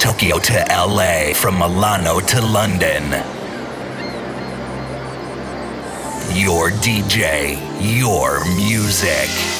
Tokyo to LA, from Milano to London. Your DJ, your music.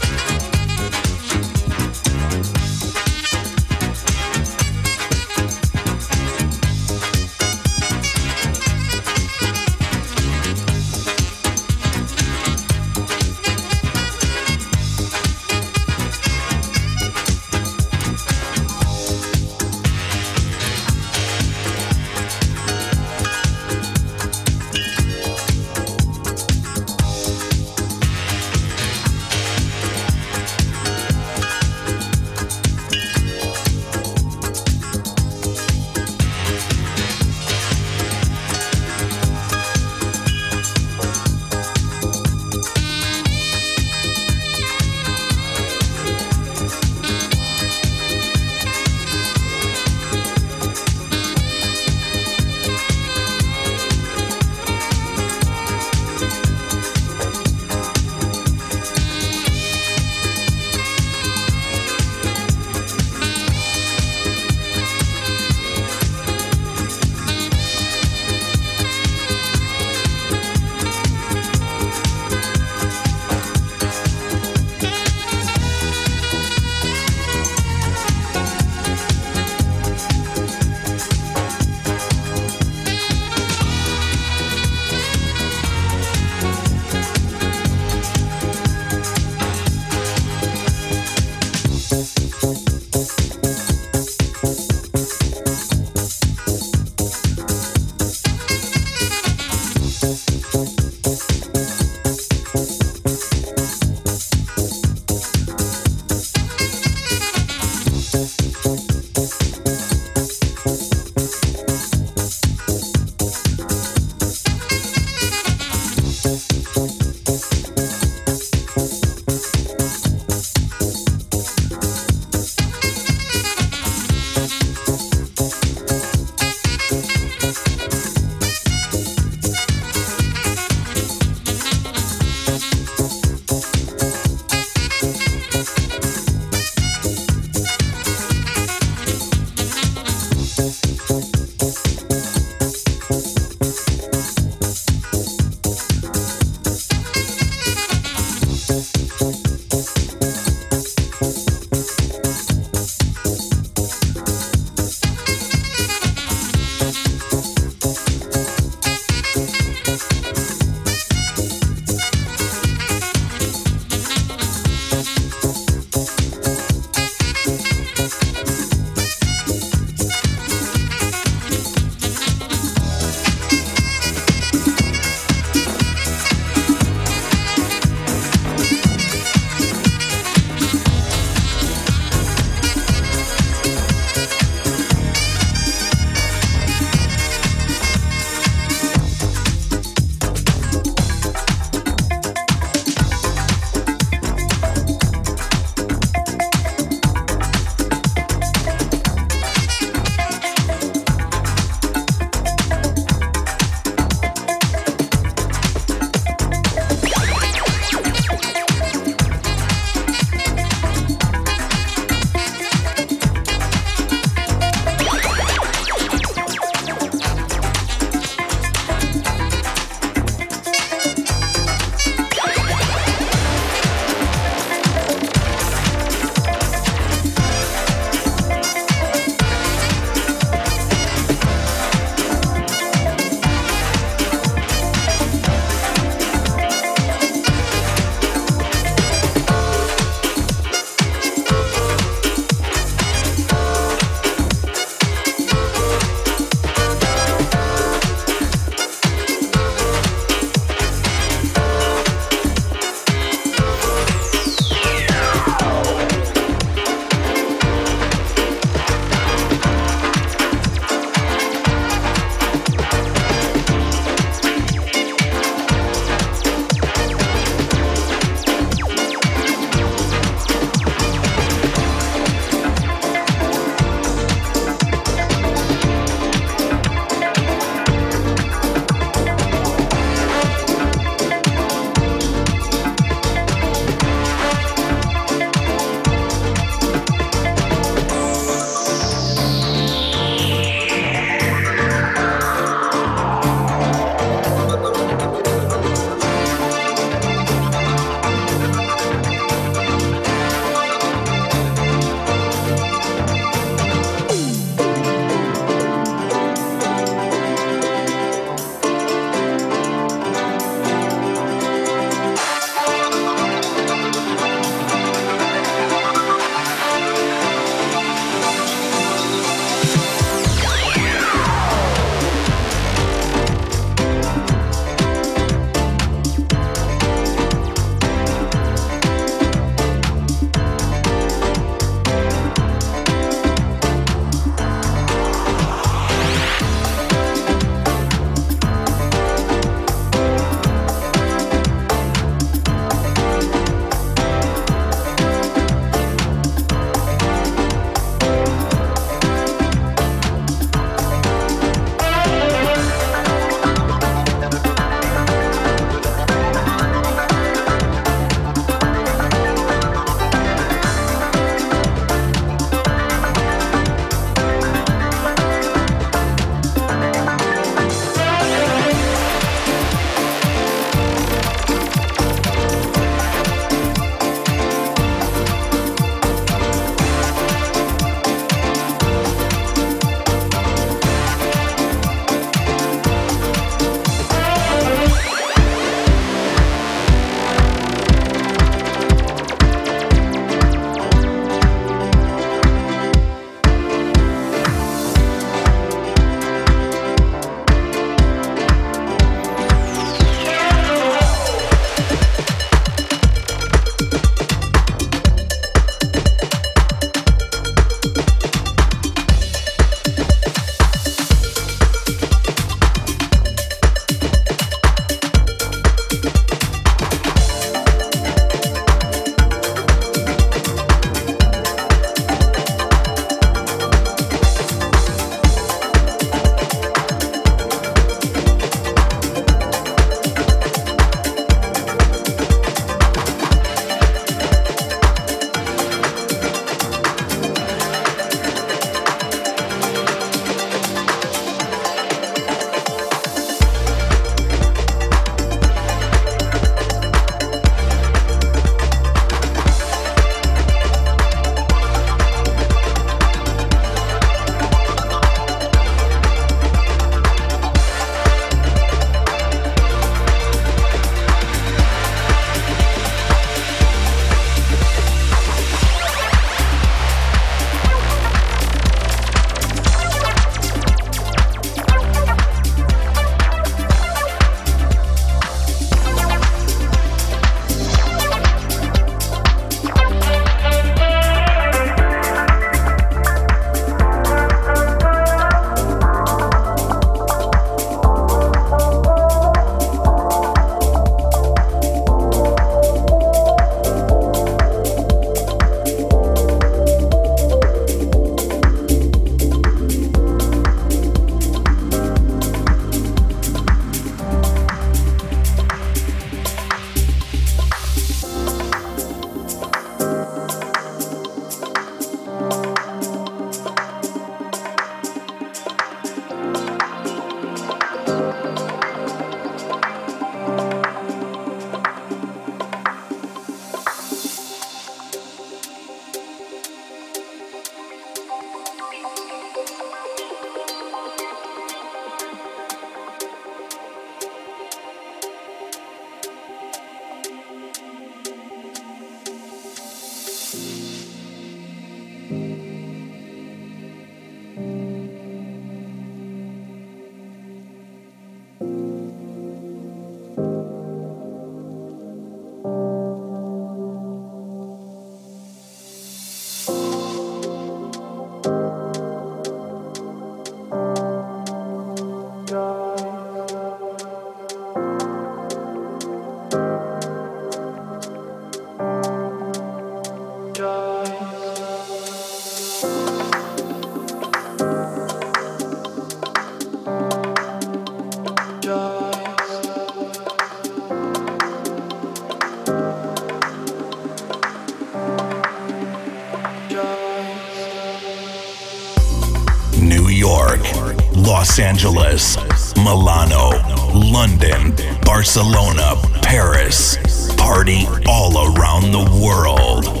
Angeles, Milano, London, Barcelona, Paris. Party all around the world.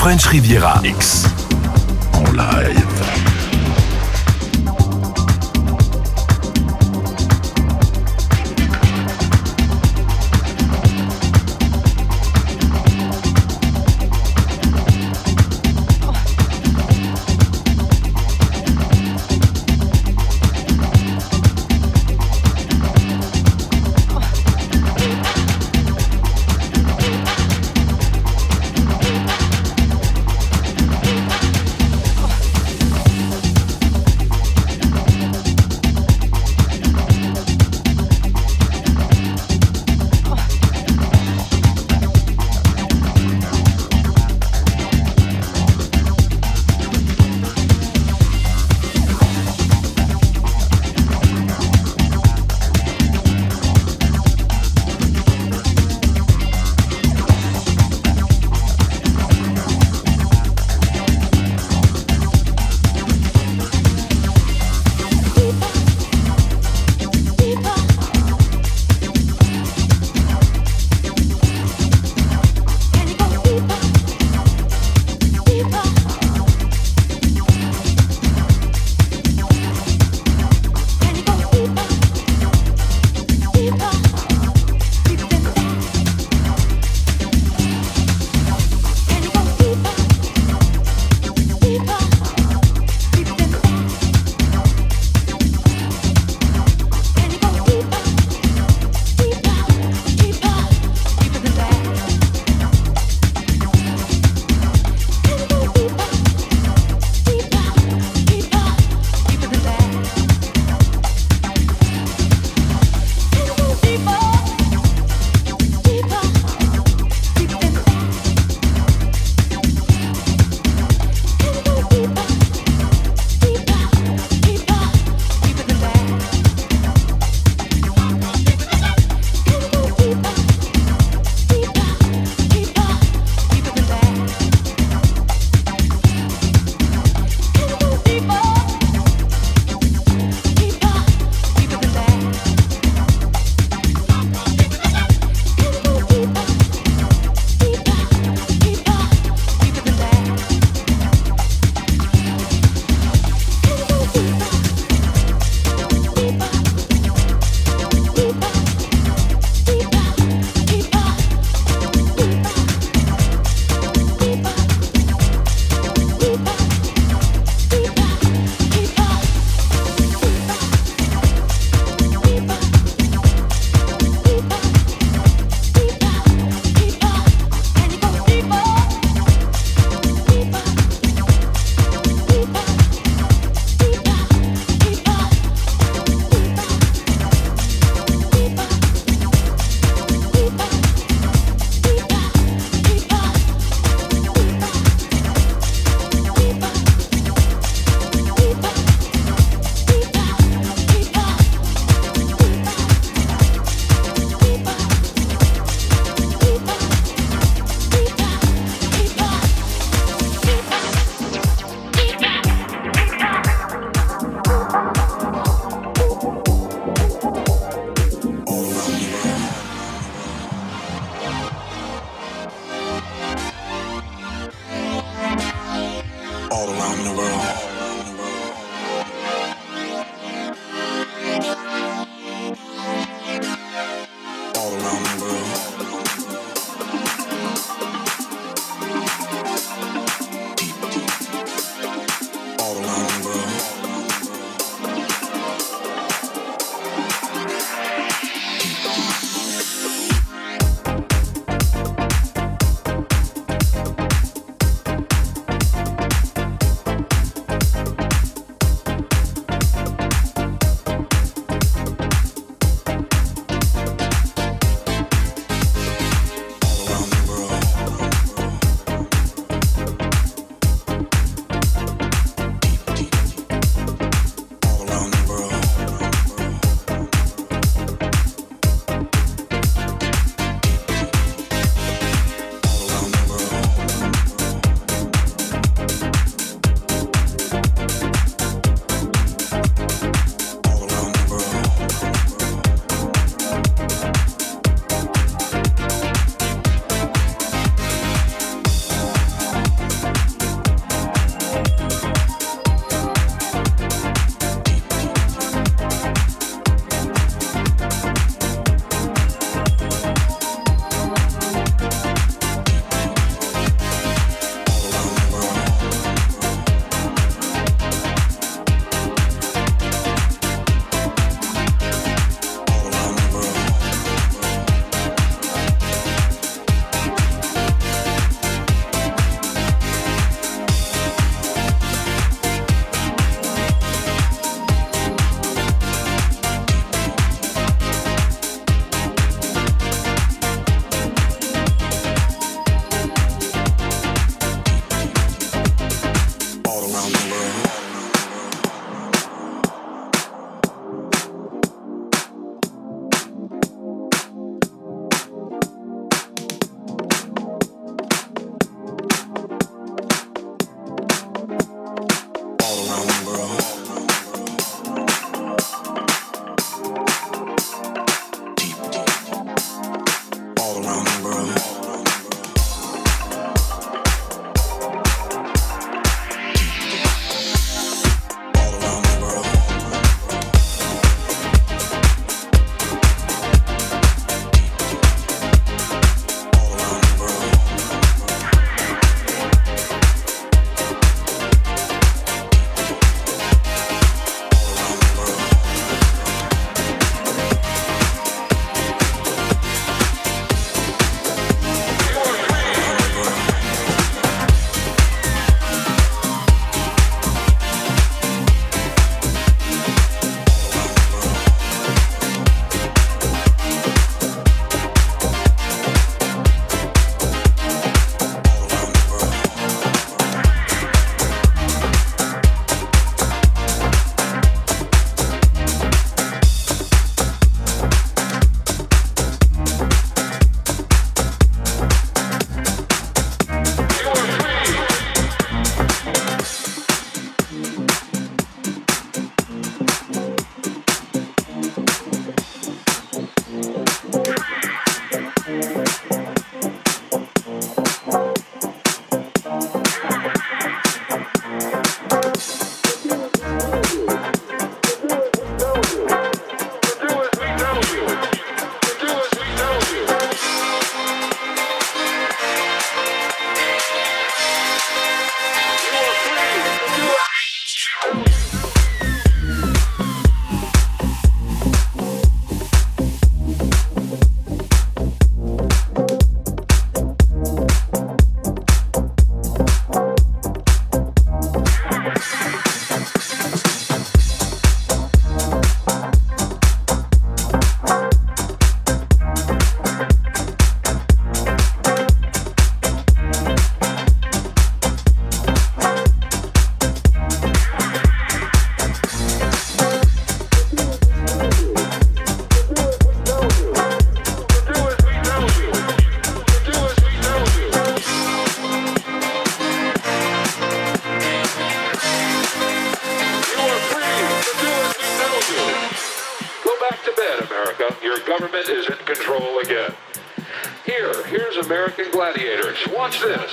French Riviera X.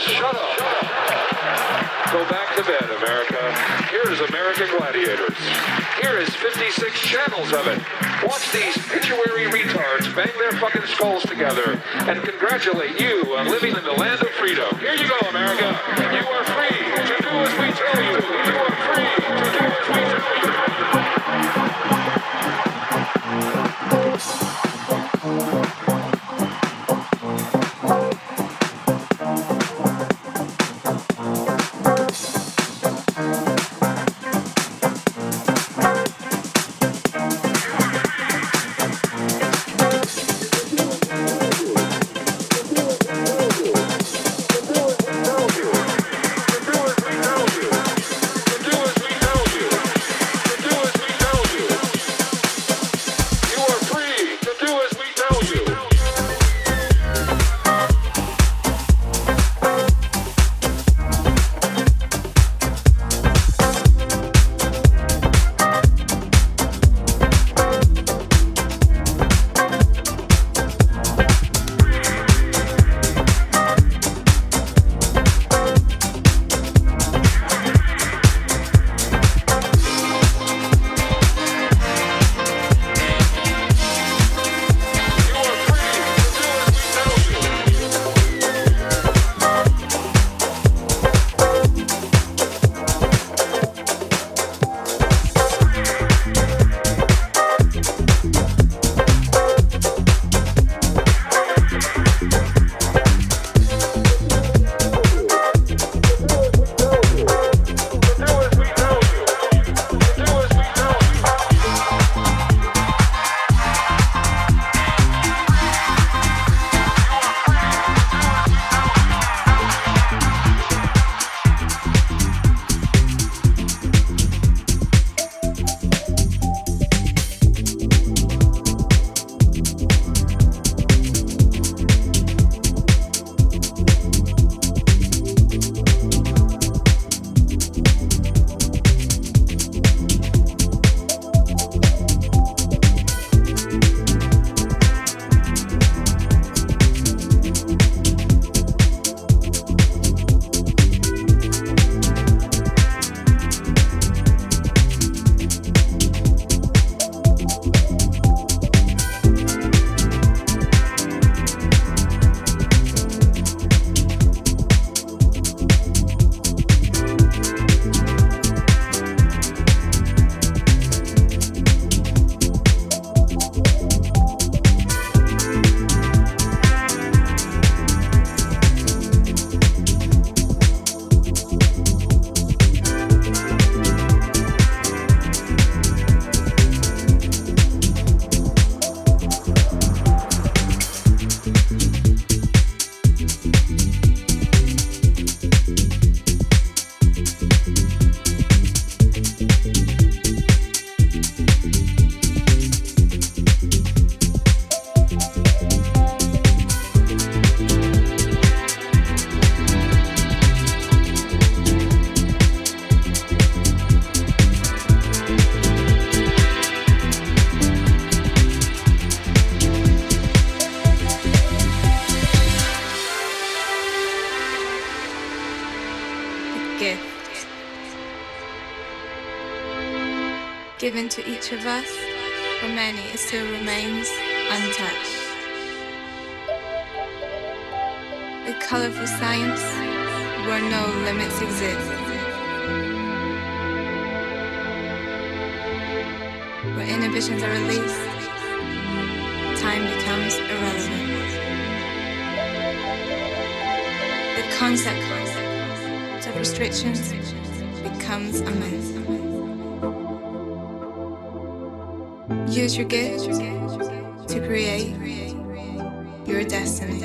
Shut up. Go back to bed, America. Here's American gladiators. Here is 56 channels of it. Watch these pituitary retards bang their fucking skulls together and congratulate you on living in the land of freedom. Here you go, America. You are free to do as we tell you. You are free to do as we tell you. Of us, for many it still remains untouched. A colorful science where no limits exist. Where inhibitions are released, time becomes irrelevant. The concept of restrictions becomes a myth. Use your gift to create your destiny.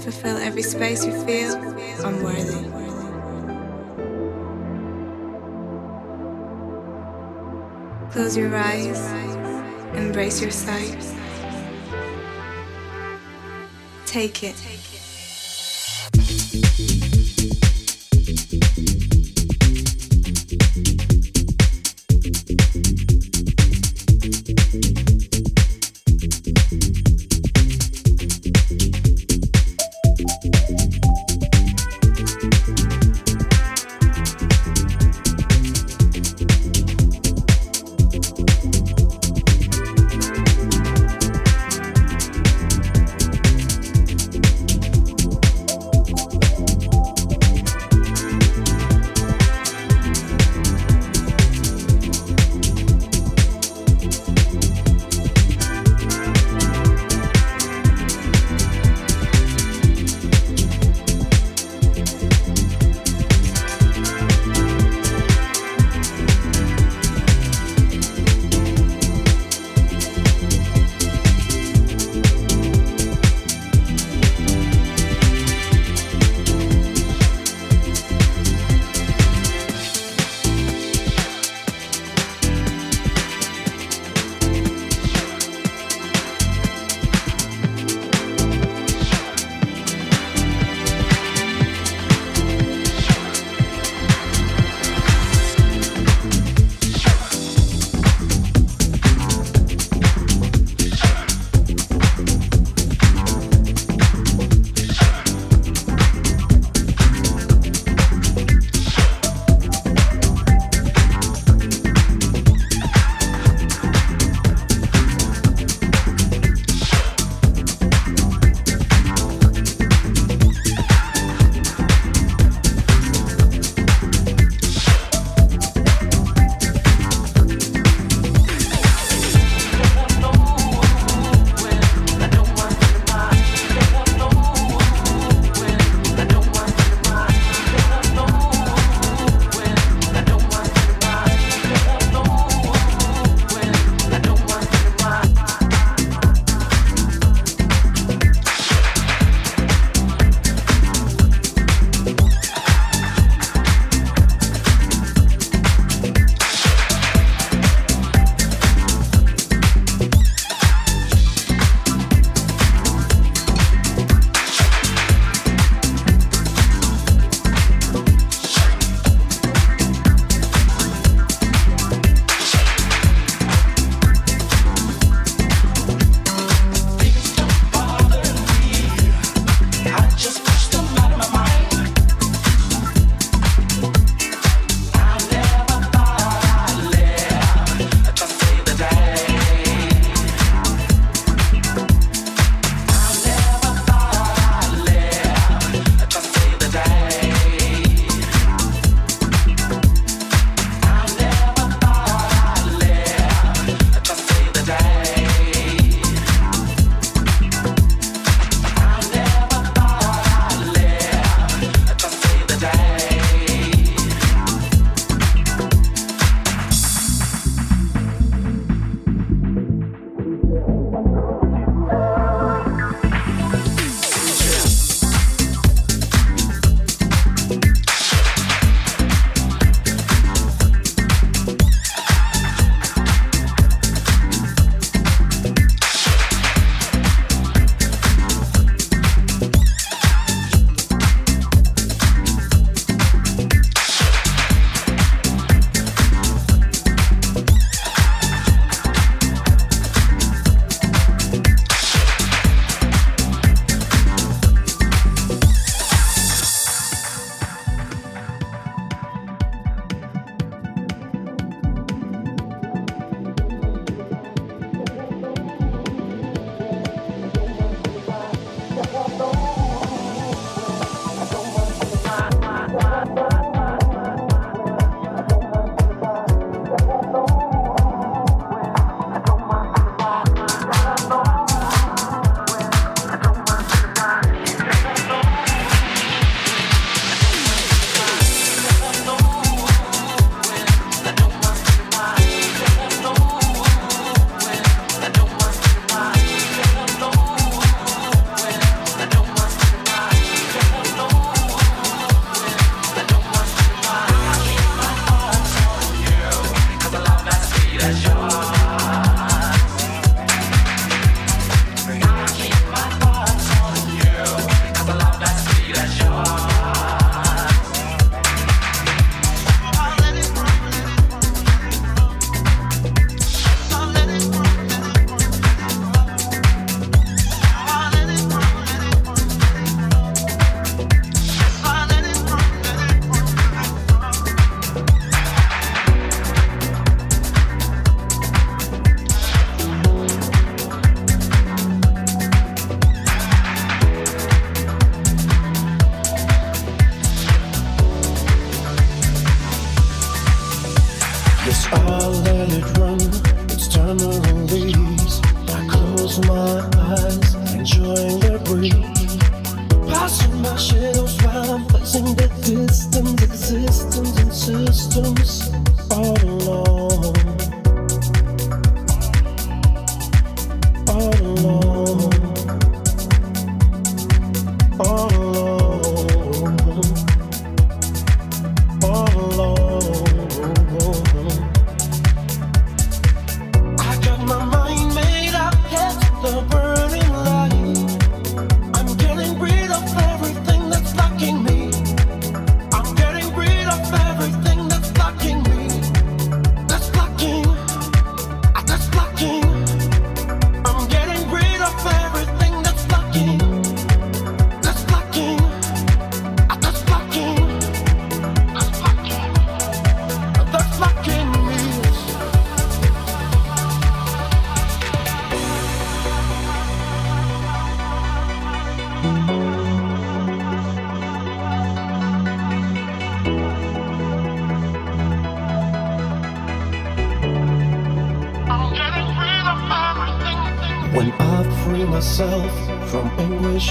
Fulfill every space you feel unworthy. Close your eyes, embrace your sight. Take it.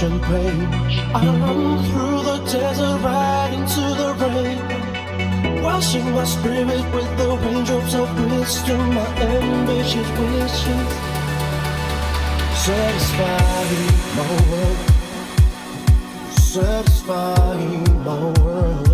I run through the desert right into the rain. Washing my spirit with the raindrops of wisdom, my ambitious wishes. Satisfying my world. Satisfying my world.